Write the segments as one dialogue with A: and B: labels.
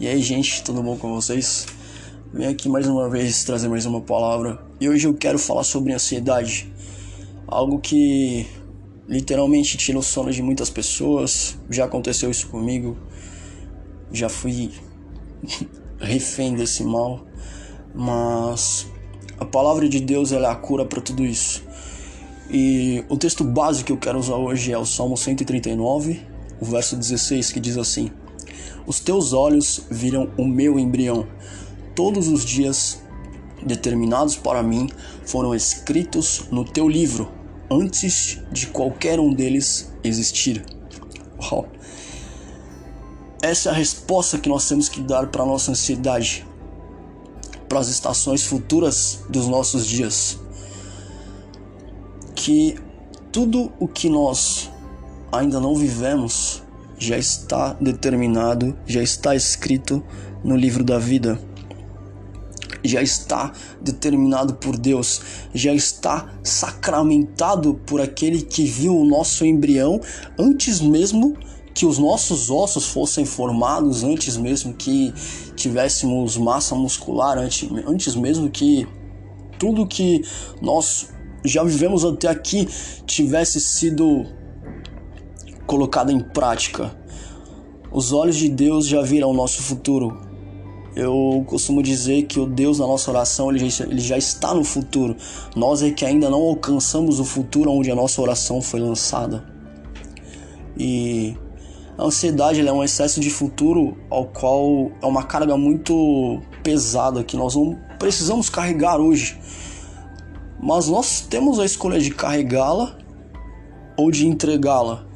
A: E aí, gente, tudo bom com vocês? Venho aqui mais uma vez trazer mais uma palavra. E hoje eu quero falar sobre ansiedade. Algo que literalmente tira o sono de muitas pessoas. Já aconteceu isso comigo. Já fui refém desse mal. Mas a palavra de Deus é a cura para tudo isso. E o texto básico que eu quero usar hoje é o Salmo 139, o verso 16, que diz assim: os teus olhos viram o meu embrião. Todos os dias determinados para mim foram escritos no teu livro, antes de qualquer um deles existir. Uau. Essa é a resposta que nós temos que dar para a nossa ansiedade, para as estações futuras dos nossos dias. Que tudo o que nós ainda não vivemos já está determinado, já está escrito no livro da vida. Já está determinado por Deus, já está sacramentado por aquele que viu o nosso embrião antes mesmo que os nossos ossos fossem formados, antes mesmo que tivéssemos massa muscular, antes, antes mesmo que tudo que nós já vivemos até aqui tivesse sido colocada em prática. Os olhos de Deus já viram o nosso futuro. Eu costumo dizer que o Deus na nossa oração ele já, ele já está no futuro. Nós é que ainda não alcançamos o futuro onde a nossa oração foi lançada. E a ansiedade é um excesso de futuro ao qual é uma carga muito pesada que nós não precisamos carregar hoje. Mas nós temos a escolha de carregá-la ou de entregá-la.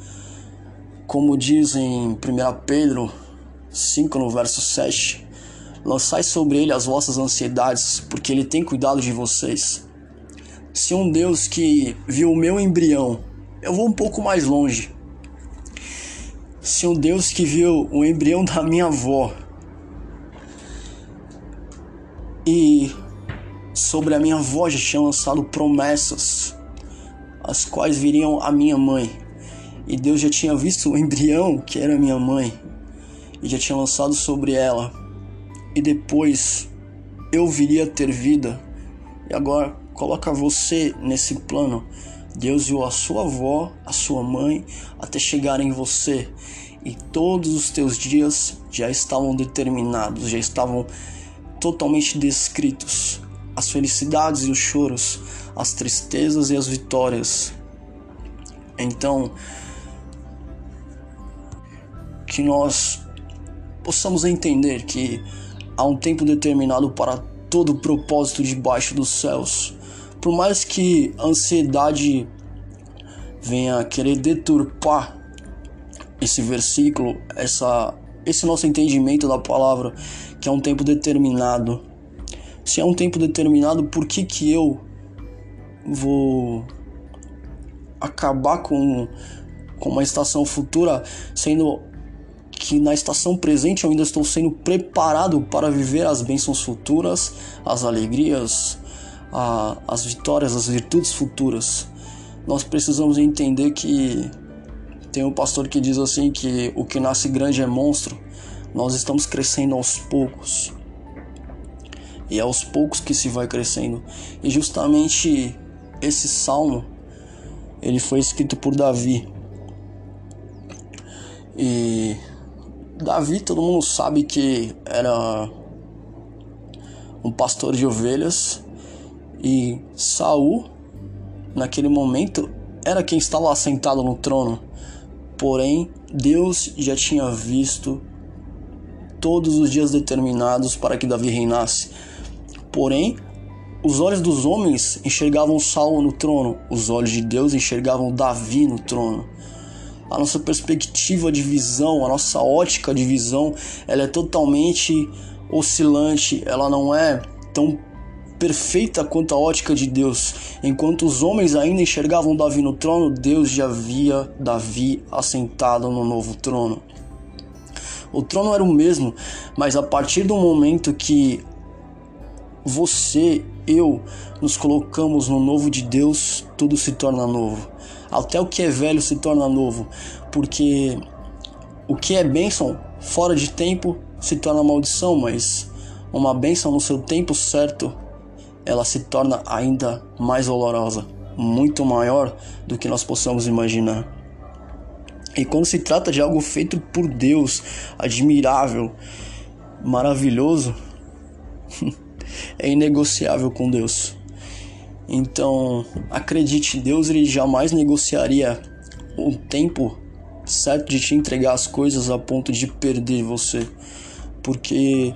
A: Como diz em 1 Pedro 5, no verso 7, lançai sobre ele as vossas ansiedades, porque ele tem cuidado de vocês. Se um Deus que viu o meu embrião, eu vou um pouco mais longe. Se um Deus que viu o embrião da minha avó e sobre a minha avó já tinha lançado promessas, as quais viriam a minha mãe e Deus já tinha visto o embrião que era minha mãe e já tinha lançado sobre ela. E depois eu viria a ter vida. E agora coloca você nesse plano. Deus viu a sua avó, a sua mãe, até chegar em você. E todos os teus dias já estavam determinados, já estavam totalmente descritos. As felicidades e os choros, as tristezas e as vitórias. Então, que nós possamos entender que há um tempo determinado para todo o propósito debaixo dos céus. Por mais que a ansiedade venha querer deturpar esse versículo, essa, esse nosso entendimento da palavra, que é um tempo determinado. Se é um tempo determinado, por que que eu vou acabar com, com uma estação futura sendo que na estação presente eu ainda estou sendo preparado para viver as bênçãos futuras, as alegrias, a, as vitórias, as virtudes futuras. Nós precisamos entender que tem um pastor que diz assim que o que nasce grande é monstro. Nós estamos crescendo aos poucos. E é aos poucos que se vai crescendo. E justamente esse salmo ele foi escrito por Davi. E Davi, todo mundo sabe que era um pastor de ovelhas e Saul, naquele momento, era quem estava assentado no trono. Porém, Deus já tinha visto todos os dias determinados para que Davi reinasse. Porém, os olhos dos homens enxergavam Saul no trono, os olhos de Deus enxergavam Davi no trono a nossa perspectiva de visão, a nossa ótica de visão, ela é totalmente oscilante, ela não é tão perfeita quanto a ótica de Deus. Enquanto os homens ainda enxergavam Davi no trono, Deus já via Davi assentado no novo trono. O trono era o mesmo, mas a partir do momento que você, eu, nos colocamos no novo de Deus, tudo se torna novo. Até o que é velho se torna novo, porque o que é bênção fora de tempo se torna maldição, mas uma bênção no seu tempo certo, ela se torna ainda mais dolorosa, muito maior do que nós possamos imaginar. E quando se trata de algo feito por Deus, admirável, maravilhoso, é inegociável com Deus. Então, acredite, Deus ele jamais negociaria o tempo certo de te entregar as coisas a ponto de perder você. Porque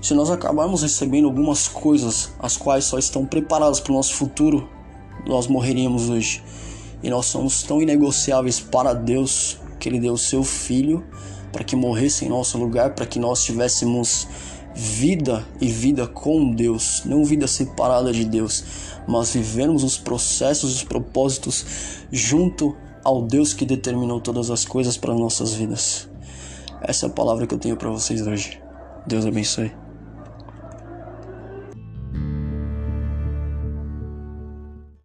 A: se nós acabarmos recebendo algumas coisas as quais só estão preparadas para o nosso futuro, nós morreríamos hoje. E nós somos tão inegociáveis para Deus que Ele deu o seu Filho para que morresse em nosso lugar, para que nós tivéssemos vida e vida com Deus, não vida separada de Deus, mas vivermos os processos, os propósitos junto ao Deus que determinou todas as coisas para nossas vidas. Essa é a palavra que eu tenho para vocês hoje. Deus abençoe.